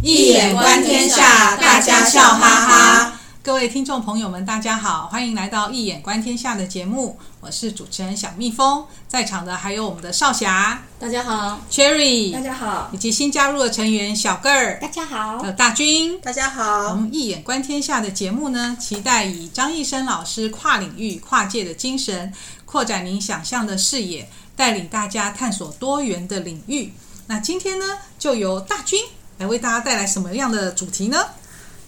易眼观天下，大家笑哈哈。各位听众朋友们，大家好，欢迎来到《一眼观天下》的节目，我是主持人小蜜蜂，在场的还有我们的少侠，大家好；Cherry，大家好；以及新加入的成员小个儿，大家好；还有，大军，大家好。我们《一眼观天下》的节目呢，期待以张医生老师跨领域、跨界的精神，扩展您想象的视野，带领大家探索多元的领域。那今天呢，就由大军来为大家带来什么样的主题呢？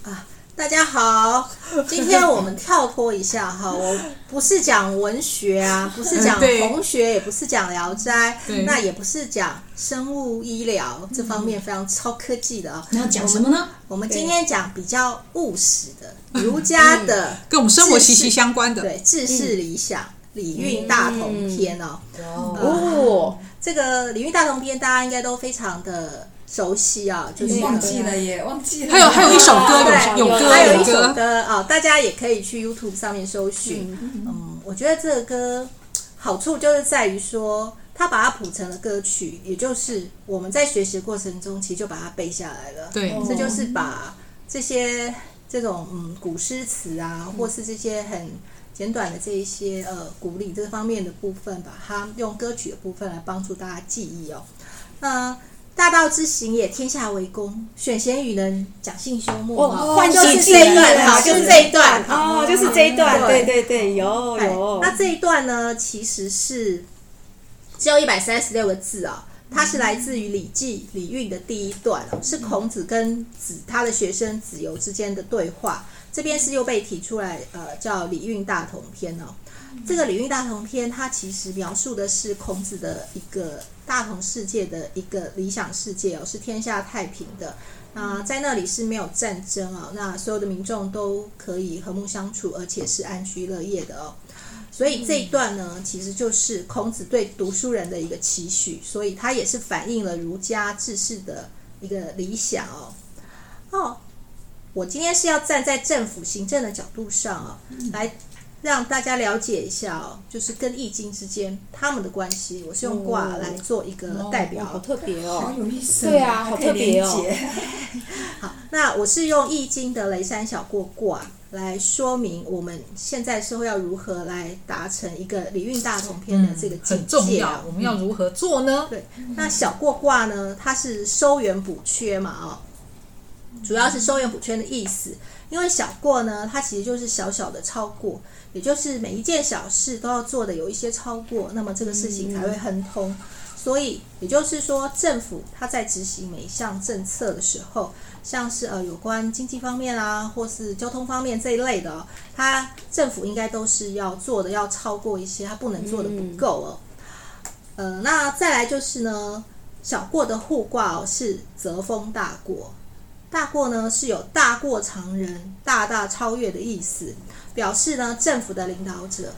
啊。大家好，今天我们跳脱一下哈，我不是讲文学啊，不是讲红学，也不是讲聊斋，那也不是讲生物医疗这方面非常超科技的啊。你要讲什么呢？我们今天讲比较务实的儒家的，跟我们生活息息相关的，对，治世理想礼运大同篇哦。哦，这个礼运大同篇大家应该都非常的。熟悉啊，就是忘记了耶，忘记了。还有还有一首歌，有有歌，还有一首歌啊，大家也可以去 YouTube 上面搜寻。嗯，我觉得这个歌好处就是在于说，它把它谱成了歌曲，也就是我们在学习的过程中，其实就把它背下来了。对，这就是把这些这种嗯古诗词啊，或是这些很简短的这一些呃鼓励这方面的部分，把它用歌曲的部分来帮助大家记忆哦。那大道之行也，天下为公。选贤与能，讲信修睦。哦，换就是这一段哈，就是这一段哦，就是这一段。对对对，有有。那这一段呢，其实是只有一百三十六个字啊，它是来自于《礼记·礼运》的第一段，是孔子跟子他的学生子游之间的对话。这边是又被提出来，呃，叫《礼运大同篇》哦。这个《礼运大同篇》，它其实描述的是孔子的一个大同世界的一个理想世界哦，是天下太平的那，在那里是没有战争啊，那所有的民众都可以和睦相处，而且是安居乐业的哦。所以这一段呢，其实就是孔子对读书人的一个期许，所以它也是反映了儒家治世的一个理想哦。哦，我今天是要站在政府行政的角度上啊，来。让大家了解一下哦，就是跟易经之间他们的关系。我是用卦来做一个代表，哦哦、好特别哦，好有意思。对啊，好特别哦。好，那我是用易经的雷山小过卦来说明我们现在社会要如何来达成一个礼运大同篇的这个境界，嗯、很重要。我们要如何做呢？对，那小过卦呢，它是收圆补缺嘛，哦，主要是收圆补缺的意思。因为小过呢，它其实就是小小的超过，也就是每一件小事都要做的有一些超过，那么这个事情才会亨通。所以也就是说，政府它在执行每一项政策的时候，像是呃有关经济方面啊，或是交通方面这一类的，它政府应该都是要做的要超过一些，它不能做的不够哦。呃，那再来就是呢，小过的互卦哦是泽风大过。大过呢是有大过常人、大大超越的意思，表示呢政府的领导者、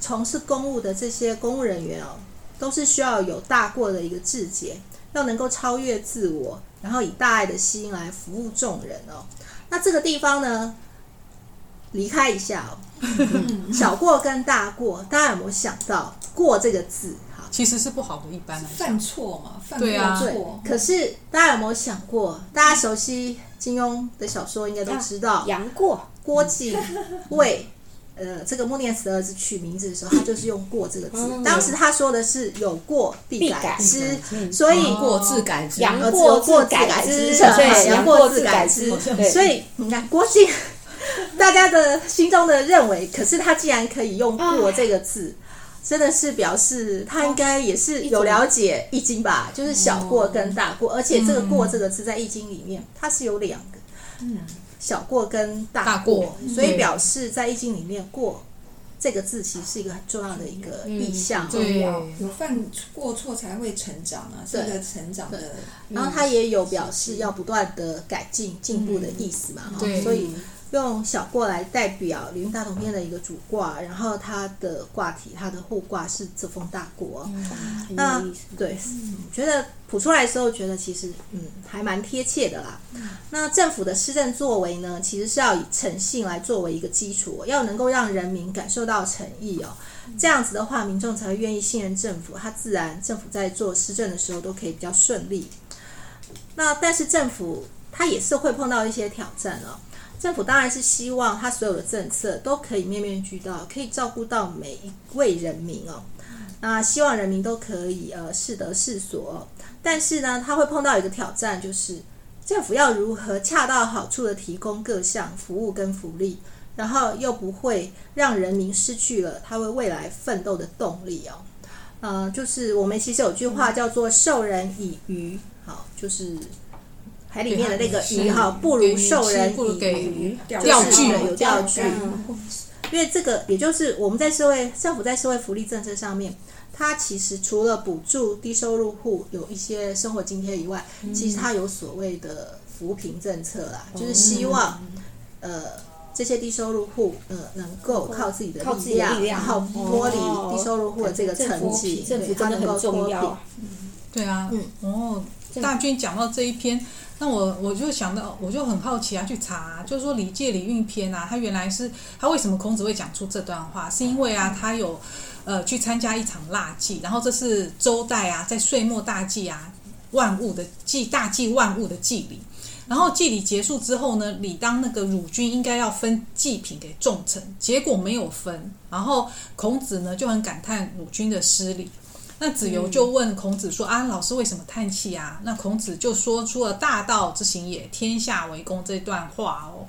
从事公务的这些公务人员哦，都是需要有大过的一个志节，要能够超越自我，然后以大爱的心来服务众人哦。那这个地方呢，离开一下哦，小过跟大过，大家有没有想到“过”这个字？其实是不好的，一般来犯错嘛，犯对啊，对。可是大家有没有想过？大家熟悉金庸的小说，应该都知道，杨过、郭靖为呃这个穆念慈儿子取名字的时候，他就是用“过”这个字。嗯、当时他说的是“有过必改之”，嗯、所以“过自改之”，杨过自改之，对，杨过自改之。所以你看，郭靖，大家的心中的认为，可是他既然可以用“过”这个字。啊真的是表示他应该也是有了解易经吧，就是小过跟大过，而且这个“过”这个字在易经里面它是有两个，嗯，小过跟大过，所以表示在易经里面“过”这个字其实是一个很重要的一个意象，对，有犯过错才会成长啊，是一个成长的。然后它也有表示要不断的改进、进步的意思嘛，对，所以。用小过来代表《礼运大同篇》的一个主卦，然后它的卦体，它的互卦是泽风大过。嗯、那对，嗯、觉得谱出来的时候，觉得其实嗯还蛮贴切的啦。嗯、那政府的施政作为呢，其实是要以诚信来作为一个基础，要能够让人民感受到诚意哦。这样子的话，民众才会愿意信任政府，他自然政府在做施政的时候都可以比较顺利。那但是政府。它也是会碰到一些挑战哦。政府当然是希望它所有的政策都可以面面俱到，可以照顾到每一位人民哦。那希望人民都可以呃适得适所。但是呢，它会碰到一个挑战，就是政府要如何恰到好处的提供各项服务跟福利，然后又不会让人民失去了他为未来奋斗的动力哦。呃，就是我们其实有句话叫做“授人以鱼”，好，就是。海里面的那个鱼哈，不如授人以渔，钓具有钓具。因为这个，也就是我们在社会政府在社会福利政策上面，它其实除了补助低收入户有一些生活津贴以外，其实它有所谓的扶贫政策啦，就是希望呃这些低收入户呃能够靠自己的力量，然后脱离低收入户的这个层级，对，它能够脱贫。对啊，嗯，哦，大军讲到这一篇。那我我就想到，我就很好奇啊，去查啊，就是说《礼记·礼运篇》啊，他原来是他为什么孔子会讲出这段话？是因为啊，他有呃去参加一场腊祭，然后这是周代啊，在岁末大祭啊，万物的祭，大祭万物的祭礼。然后祭礼结束之后呢，理当那个乳君应该要分祭品给众臣，结果没有分，然后孔子呢就很感叹乳君的失礼。那子游就问孔子说：“啊，老师为什么叹气啊？”那孔子就说出了“大道之行也，天下为公”这段话哦。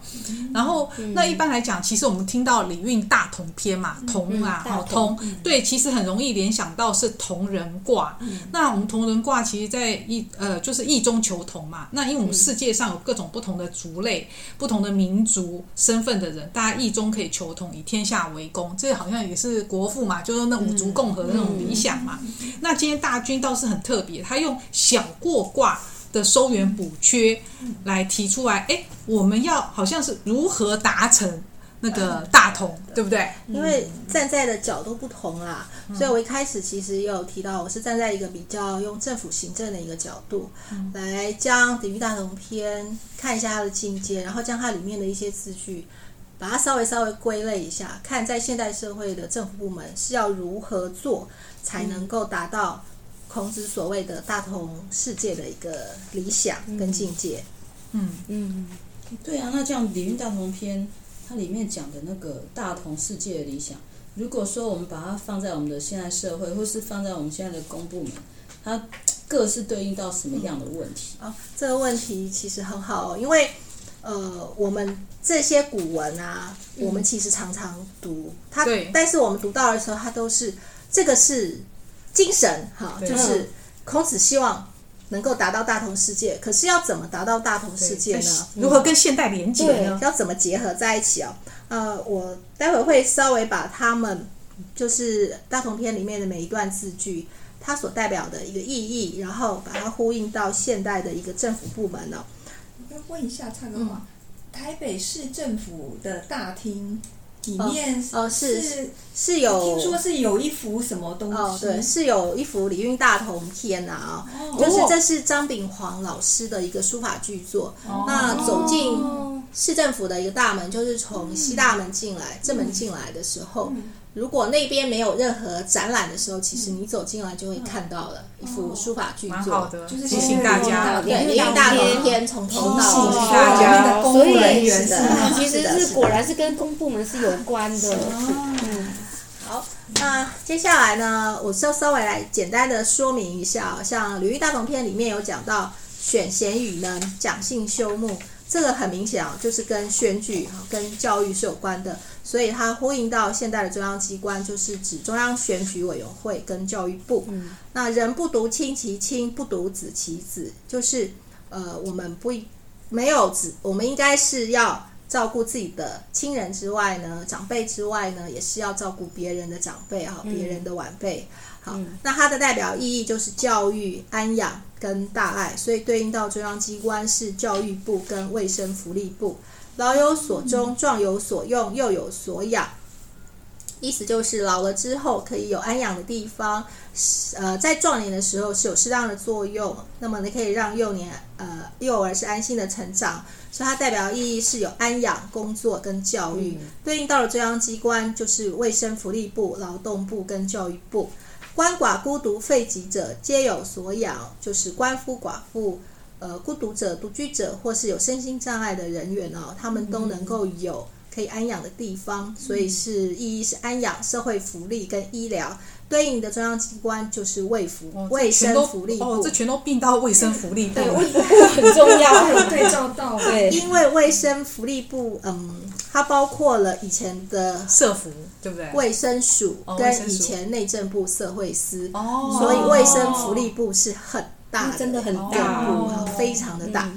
然后，那一般来讲，其实我们听到《礼运大同篇》嘛，同啊，好同，对，其实很容易联想到是同人卦。那我们同人卦，其实在易呃，就是异中求同嘛。那因为我们世界上有各种不同的族类、不同的民族身份的人，大家异中可以求同，以天下为公，这好像也是国父嘛，就是那五族共和的那种理想嘛。那今天大军倒是很特别，他用小过卦的收圆补缺来提出来，哎，我们要好像是如何达成那个大同，对不对？因为站在的角度不同啦，所以我一开始其实也有提到，我是站在一个比较用政府行政的一个角度来将《礼运大同篇》看一下它的境界，然后将它里面的一些字句，把它稍微稍微归类一下，看在现代社会的政府部门是要如何做。才能够达到孔子所谓的大同世界的一个理想跟境界。嗯嗯，对啊，那这样《礼运大同篇》它里面讲的那个大同世界的理想，如果说我们把它放在我们的现代社会，或是放在我们现在的公部门，它各是对应到什么样的问题？啊、嗯哦，这个问题其实很好哦，因为呃，我们这些古文啊，我们其实常常读它，但是我们读到的时候，它都是。这个是精神哈，就是孔子希望能够达到大同世界。可是要怎么达到大同世界呢？如何跟现代连接呢？要怎么结合在一起哦？呃，我待会会稍微把他们就是大同篇里面的每一段字句，它所代表的一个意义，然后把它呼应到现代的一个政府部门呢。我要问一下蔡哥嘛，台北市政府的大厅。里面哦，哦是是，是有听说是有一幅什么东西？哦，对，是有一幅《礼运大同篇》呐哦，就是这是张炳煌老师的一个书法巨作。哦、那走进市政府的一个大门，就是从西大门进来，嗯、正门进来的时候。嗯如果那边没有任何展览的时候，其实你走进来就会看到了一幅书法巨作，好的，就是提醒大家，对，礼运大同篇从头到尾，大家，所以其实是果然是跟公部门是有关的。嗯，好，那接下来呢，我稍稍微来简单的说明一下，像《吕玉大同篇》里面有讲到选贤与能，讲信修睦。这个很明显啊，就是跟选举、跟教育是有关的，所以它呼应到现代的中央机关，就是指中央选举委员会跟教育部。嗯，那人不独亲其亲，不独子其子，就是呃，我们不没有子，我们应该是要照顾自己的亲人之外呢，长辈之外呢，也是要照顾别人的长辈哈，别人的晚辈。好，那它的代表意义就是教育、安养。跟大爱，所以对应到中央机关是教育部跟卫生福利部。老有所终，壮有所用，幼有所养。意思就是老了之后可以有安养的地方，呃，在壮年的时候是有适当的作用。那么你可以让幼年呃幼儿是安心的成长，所以它代表意义是有安养、工作跟教育。嗯、对应到了中央机关就是卫生福利部、劳动部跟教育部。鳏寡孤独废疾者，皆有所养，就是鳏夫寡妇、呃孤独者、独居者或是有身心障碍的人员哦，他们都能够有可以安养的地方，所以是意义是安养、社会福利跟医疗。对应的中央机关就是卫福、哦卫生福利部，哦，这全都并到卫生福利部。对，卫福部很重要，对照到对，因为卫生福利部，嗯，它包括了以前的社福，对不对？卫生署哦跟以前内政部社会司，哦，所以卫生福利部是很大的，真的很部大，哦非常的大。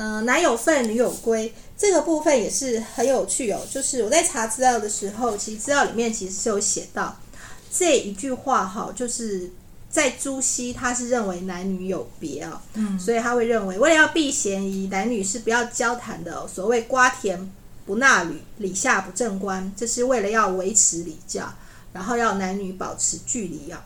嗯，男有份，女有归，这个部分也是很有趣哦。就是我在查资料的时候，其实资料里面其实是有写到。这一句话哈，就是在朱熹，他是认为男女有别啊，嗯，所以他会认为，为了要避嫌疑，男女是不要交谈的。所谓瓜田不纳履，礼下不正冠，这是为了要维持礼教，然后要男女保持距离啊。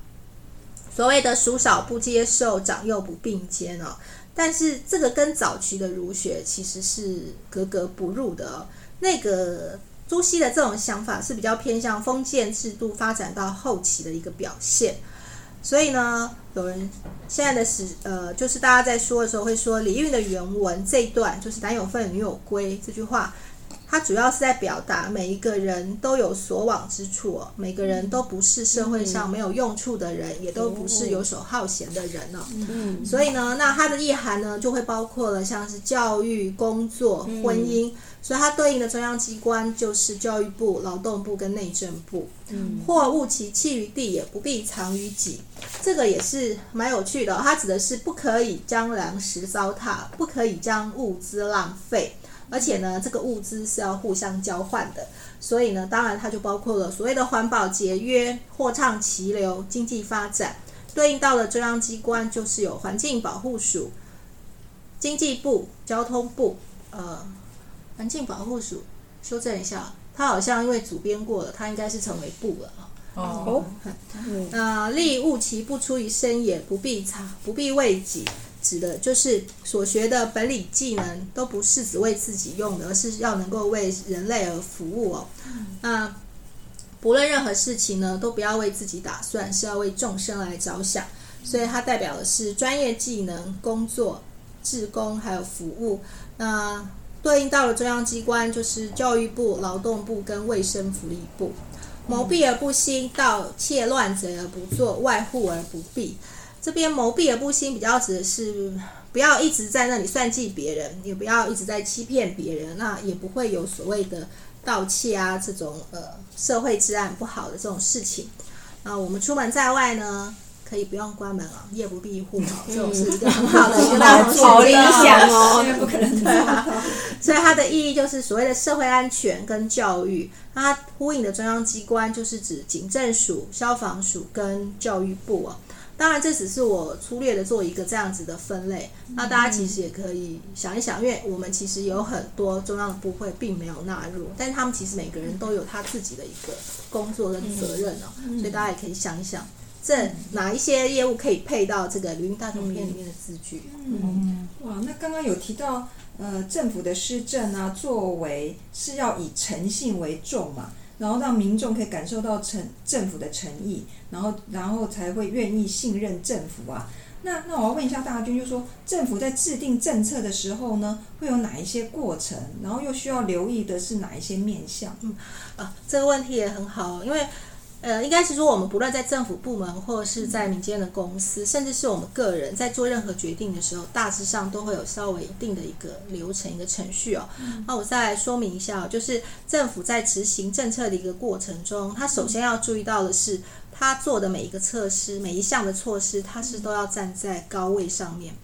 所谓的叔嫂不接受，长幼不并肩哦。但是这个跟早期的儒学其实是格格不入的哦。那个。朱熹的这种想法是比较偏向封建制度发展到后期的一个表现，所以呢，有人现在的史呃，就是大家在说的时候会说《礼运》的原文这一段就是“男有分，女有归”这句话，它主要是在表达每一个人都有所往之处哦，每个人都不是社会上没有用处的人，嗯、也都不是游手好闲的人哦。嗯，所以呢，那它的意涵呢，就会包括了像是教育、工作、婚姻。嗯所以它对应的中央机关就是教育部、劳动部跟内政部。嗯，或物其弃于地，也不必藏于己。这个也是蛮有趣的哦。它指的是不可以将粮食糟蹋，不可以将物资浪费，而且呢，这个物资是要互相交换的。所以呢，当然它就包括了所谓的环保节约、货畅其流、经济发展。对应到的中央机关就是有环境保护署、经济部、交通部，呃。环境保护署，修正一下，它好像因为主编过了，它应该是成为部了哦。嗯，那利物其不出于身也，不必藏，不必为己，指的就是所学的本领技能都不是只为自己用的，而是要能够为人类而服务哦。那不论任何事情呢，都不要为自己打算，是要为众生来着想。所以它代表的是专业技能、工作、志工还有服务。那对应到了中央机关，就是教育部、劳动部跟卫生福利部。谋闭而不兴，盗窃乱贼而不作，外户而不闭。这边谋闭而不兴，比较指的是不要一直在那里算计别人，也不要一直在欺骗别人，那也不会有所谓的盗窃啊这种呃社会治安不好的这种事情。那我们出门在外呢，可以不用关门啊，夜不闭户啊，这种是一个很好的一个大同小异。理想哦，不可能对啊。所以它的意义就是所谓的社会安全跟教育。它呼应的中央机关就是指警政署、消防署跟教育部啊。当然，这只是我粗略的做一个这样子的分类。那大家其实也可以想一想，因为我们其实有很多中央的部会并没有纳入，但是他们其实每个人都有他自己的一个工作跟责任哦。所以大家也可以想一想。这哪一些业务可以配到这个《礼运大同篇》里面的字句？嗯，哇，那刚刚有提到，呃，政府的施政啊，作为是要以诚信为重嘛，然后让民众可以感受到诚政府的诚意，然后然后才会愿意信任政府啊。那那我要问一下大军，就说政府在制定政策的时候呢，会有哪一些过程？然后又需要留意的是哪一些面向？嗯，啊，这个问题也很好，因为。呃，应该是说，我们不论在政府部门，或是在民间的公司，甚至是我们个人，在做任何决定的时候，大致上都会有稍微一定的一个流程、一个程序哦。那我再来说明一下，就是政府在执行政策的一个过程中，他首先要注意到的是，他做的每一个措施、每一项的措施，他是都要站在高位上面。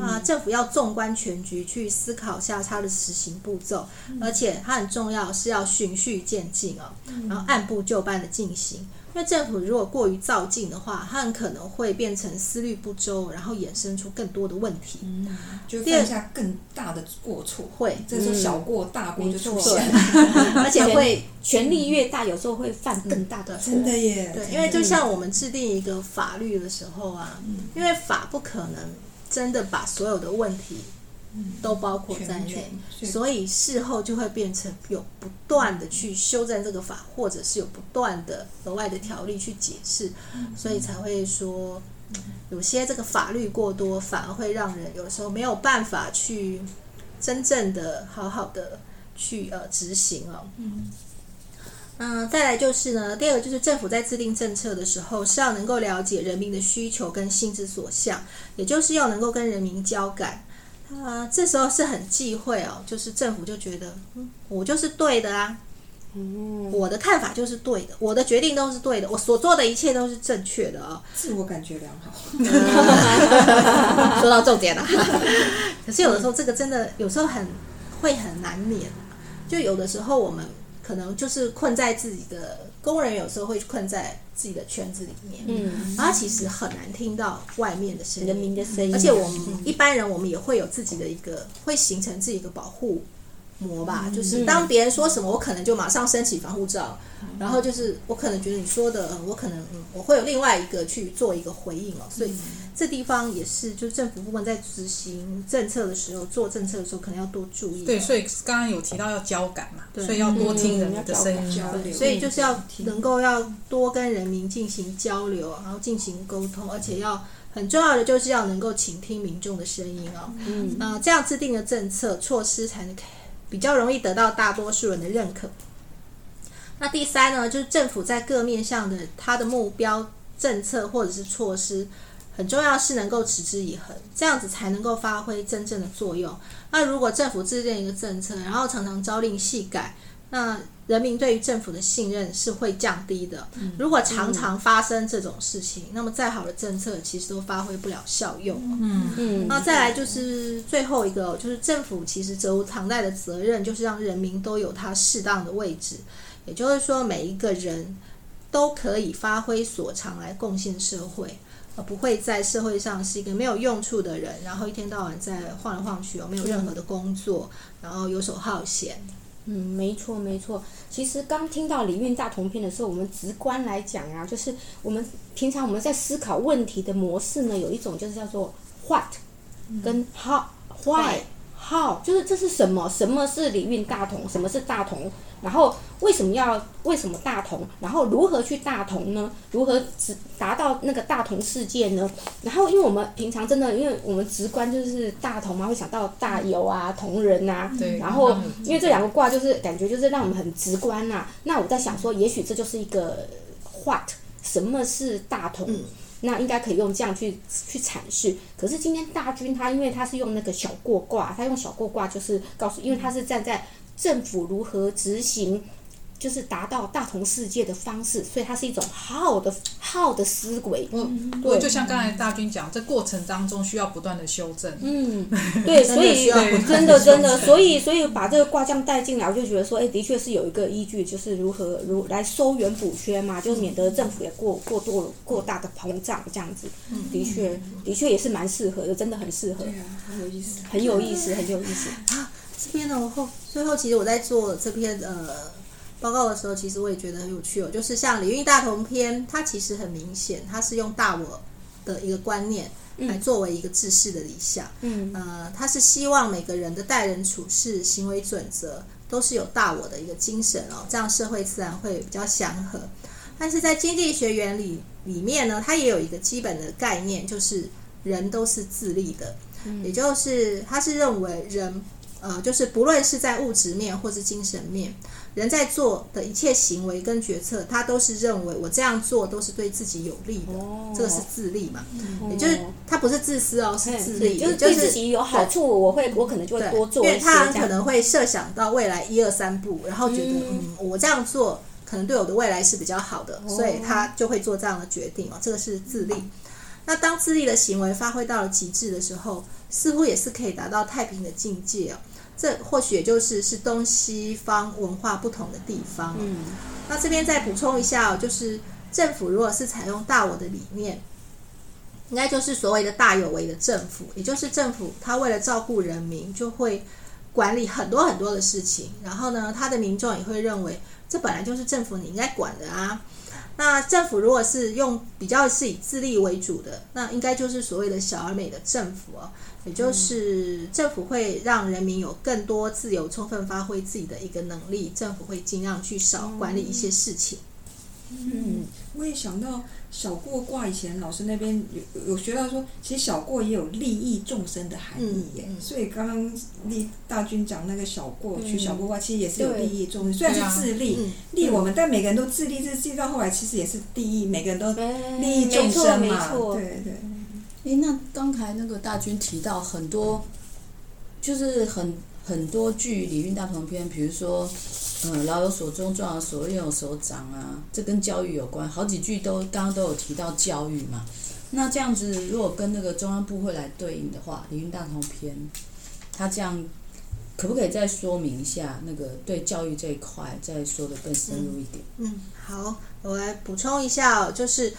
啊，政府要纵观全局去思考下他的实行步骤，而且它很重要是要循序渐进哦，然后按部就班的进行。因为政府如果过于造进的话，它很可能会变成思虑不周，然后衍生出更多的问题，嗯、就犯下更大的过错。会，这时候小过大过就出现，而且会权力越大，有时候会犯更大的错。真的耶，对，因为就像我们制定一个法律的时候啊，嗯、因为法不可能真的把所有的问题。都包括在内，所以事后就会变成有不断的去修正这个法，或者是有不断的额外的条例去解释，所以才会说有些这个法律过多，反而会让人有时候没有办法去真正的好好的去呃执行哦。嗯。嗯，再来就是呢，第二个就是政府在制定政策的时候，是要能够了解人民的需求跟心之所向，也就是要能够跟人民交感。啊，这时候是很忌讳哦，就是政府就觉得，嗯，我就是对的啊，嗯，我的看法就是对的，我的决定都是对的，我所做的一切都是正确的啊，自我感觉良好。说到重点了，可是有的时候这个真的有时候很会很难免，就有的时候我们。可能就是困在自己的工人，有时候会困在自己的圈子里面，嗯，然后其实很难听到外面的声音，人民的声音。而且我们一般人，我们也会有自己的一个，会形成自己的保护膜吧。嗯、就是当别人说什么，我可能就马上升起防护罩，嗯、然后就是我可能觉得你说的，我可能嗯，我会有另外一个去做一个回应哦，所以。嗯这地方也是，就是政府部门在执行政策的时候，做政策的时候，可能要多注意。对，所以刚刚有提到要交感嘛，对所以要多听人的声音。对，所以就是要能够要多跟人民进行交流，然后进行沟通，而且要很重要的就是要能够倾听民众的声音哦。嗯，那这样制定的政策措施才能比较容易得到大多数人的认可。那第三呢，就是政府在各面向的它的目标、政策或者是措施。很重要是能够持之以恒，这样子才能够发挥真正的作用。那如果政府制定一个政策，然后常常朝令夕改，那人民对于政府的信任是会降低的。如果常常发生这种事情，那么再好的政策其实都发挥不了效用。嗯嗯。那再来就是最后一个，就是政府其实责无旁贷的责任，就是让人民都有他适当的位置，也就是说每一个人都可以发挥所长来贡献社会。不会在社会上是一个没有用处的人，然后一天到晚在晃来晃去哦，没有任何的工作，然后游手好闲。嗯，没错没错。其实刚听到里面大同篇的时候，我们直观来讲啊，就是我们平常我们在思考问题的模式呢，有一种就是叫做 what 跟 how，why。好，就是这是什么？什么是礼运大同？什么是大同？然后为什么要为什么大同？然后如何去大同呢？如何直达到那个大同世界呢？然后因为我们平常真的，因为我们直观就是大同嘛，会想到大有啊、同人啊。对。然后因为这两个卦就是感觉就是让我们很直观呐、啊。那我在想说，也许这就是一个 what？什么是大同？嗯那应该可以用这样去去阐释。可是今天大军他因为他是用那个小过卦，他用小过卦就是告诉，因为他是站在政府如何执行。就是达到大同世界的方式，所以它是一种好的好的思维。嗯，对，就像刚才大军讲，这过程当中需要不断的修正。嗯，对，所以真的真的，所以所以把这个卦象带进来，我就觉得说，哎，的确是有一个依据，就是如何如来收圆补缺嘛，就是免得政府也过过多过大的膨胀这样子。嗯，的确的确也是蛮适合的，真的很适合。对啊，很有意思，很有意思，很有意思。啊，这边呢，我后最后其实我在做这篇呃。报告的时候，其实我也觉得很有趣哦。就是像《礼运大同篇》，它其实很明显，它是用大我的一个观念来作为一个治世的理想。嗯，呃，它是希望每个人的待人处事、行为准则都是有大我的一个精神哦，这样社会自然会比较祥和。但是在经济学原理里面呢，它也有一个基本的概念，就是人都是自利的，也就是他是认为人。呃，就是不论是在物质面或是精神面，人在做的一切行为跟决策，他都是认为我这样做都是对自己有利的，哦、这个是自利嘛？嗯、也就是他不是自私哦，是自利，就是对自己有好处，我会我可能就会多做一些，因为他可能会设想到未来一二三步，然后觉得嗯，嗯，我这样做可能对我的未来是比较好的，哦、所以他就会做这样的决定哦，这个是自利。那当自利的行为发挥到了极致的时候，似乎也是可以达到太平的境界哦。这或许也就是是东西方文化不同的地方。嗯，那这边再补充一下哦，就是政府如果是采用大我的理念，应该就是所谓的大有为的政府，也就是政府他为了照顾人民，就会管理很多很多的事情。然后呢，他的民众也会认为，这本来就是政府你应该管的啊。那政府如果是用比较是以自立为主的，那应该就是所谓的小而美的政府哦，也就是政府会让人民有更多自由，充分发挥自己的一个能力，政府会尽量去少管理一些事情。嗯，我也想到小过卦，以前老师那边有有学到说，其实小过也有利益众生的含义耶。嗯嗯、所以刚刚立大军讲那个小过取小过卦，其实也是有利益众生，嗯、虽然是自利、嗯、利我们，但每个人都自利，自利到后来其实也是利益，每个人都利益众生嘛。对对。哎，那刚才那个大军提到很多，就是很很多句《礼运大同篇》，比如说，嗯，老有所终，壮有所用，有所长啊，这跟教育有关，好几句都刚刚都有提到教育嘛。那这样子，如果跟那个中央部会来对应的话，《礼运大同篇》，它这样可不可以再说明一下那个对教育这一块，再说得更深入一点？嗯，嗯，好，我来补充一下哦，就是。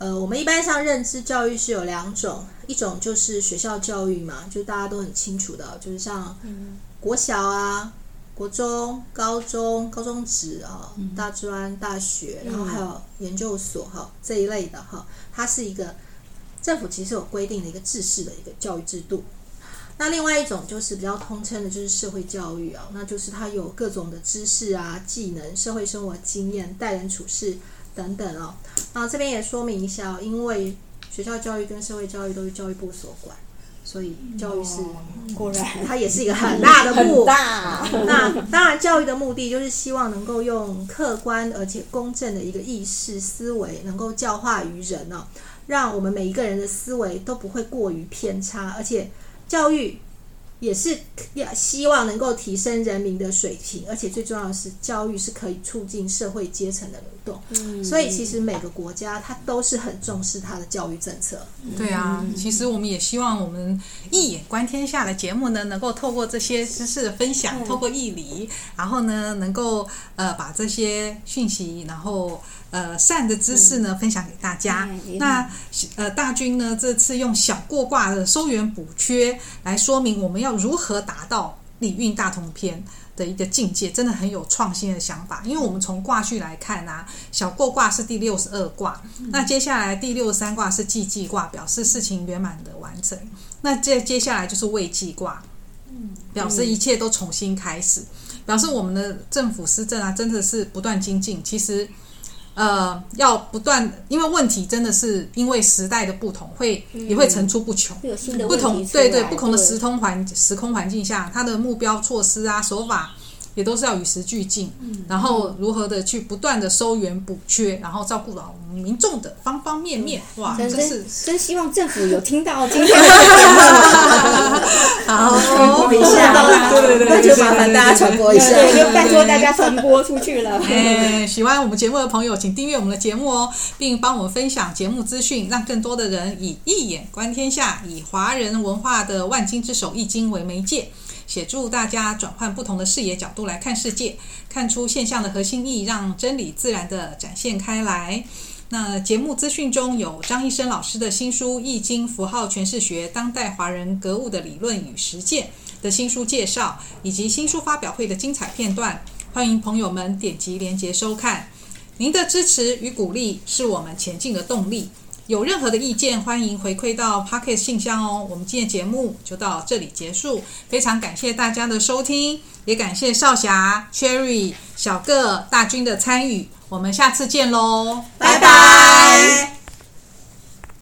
呃，我们一般上认知教育是有两种，一种就是学校教育嘛，就大家都很清楚的，就是像国小啊、国中、高中、高中职啊、大专、大学，然后还有研究所哈这一类的哈，它是一个政府其实有规定的一个制式的一个教育制度。那另外一种就是比较通称的，就是社会教育啊，那就是它有各种的知识啊、技能、社会生活经验、待人处事。等等哦，那这边也说明一下，哦因为学校教育跟社会教育都是教育部所管，所以教育是果然它也是一个很大的 部。大。那当然，教育的目的就是希望能够用客观而且公正的一个意识思维，能够教化于人哦，让我们每一个人的思维都不会过于偏差，而且教育。也是要希望能够提升人民的水平，而且最重要的是，教育是可以促进社会阶层的流动。嗯，所以其实每个国家它都是很重视它的教育政策。对啊，其实我们也希望我们一眼观天下的节目呢，能够透过这些知识的分享，透过义理，然后呢，能够呃把这些讯息，然后。呃，善的知识呢，分享给大家。嗯、那呃，大军呢，这次用小过卦的收圆补缺来说明我们要如何达到礼运大同篇的一个境界，真的很有创新的想法。因为我们从卦序来看啊，小过卦是第六十二卦，嗯、那接下来第六十三卦是既济卦，表示事情圆满的完成。那接接下来就是未济卦，表示一切都重新开始，表示我们的政府施政啊，真的是不断精进。其实。呃，要不断，因为问题真的是因为时代的不同，会、嗯、也会层出不穷。不同，对对，不同的时空环时空环境下，它的目标措施啊手法。也都是要与时俱进，嗯、然后如何的去不断的收圆补缺，然后照顾到我们民众的方方面面。嗯、哇，真是真希望政府有听到今天的节目，好传播一下，对对对，那就麻烦大家传播一下，就拜托大家传播出去了。哎，喜欢我们节目的朋友，请订阅我们的节目哦，并帮我们分享节目资讯，让更多的人以一眼观天下，以华人文化的万经之首《易经》为媒介。协助大家转换不同的视野角度来看世界，看出现象的核心意义，让真理自然地展现开来。那节目资讯中有张一生老师的新书《易经符号诠释学：当代华人格物的理论与实践》的新书介绍，以及新书发表会的精彩片段，欢迎朋友们点击连结收看。您的支持与鼓励是我们前进的动力。有任何的意见，欢迎回馈到 Pocket 信箱哦。我们今天节目就到这里结束，非常感谢大家的收听，也感谢少侠、Cherry、小个、大军的参与。我们下次见喽，拜拜。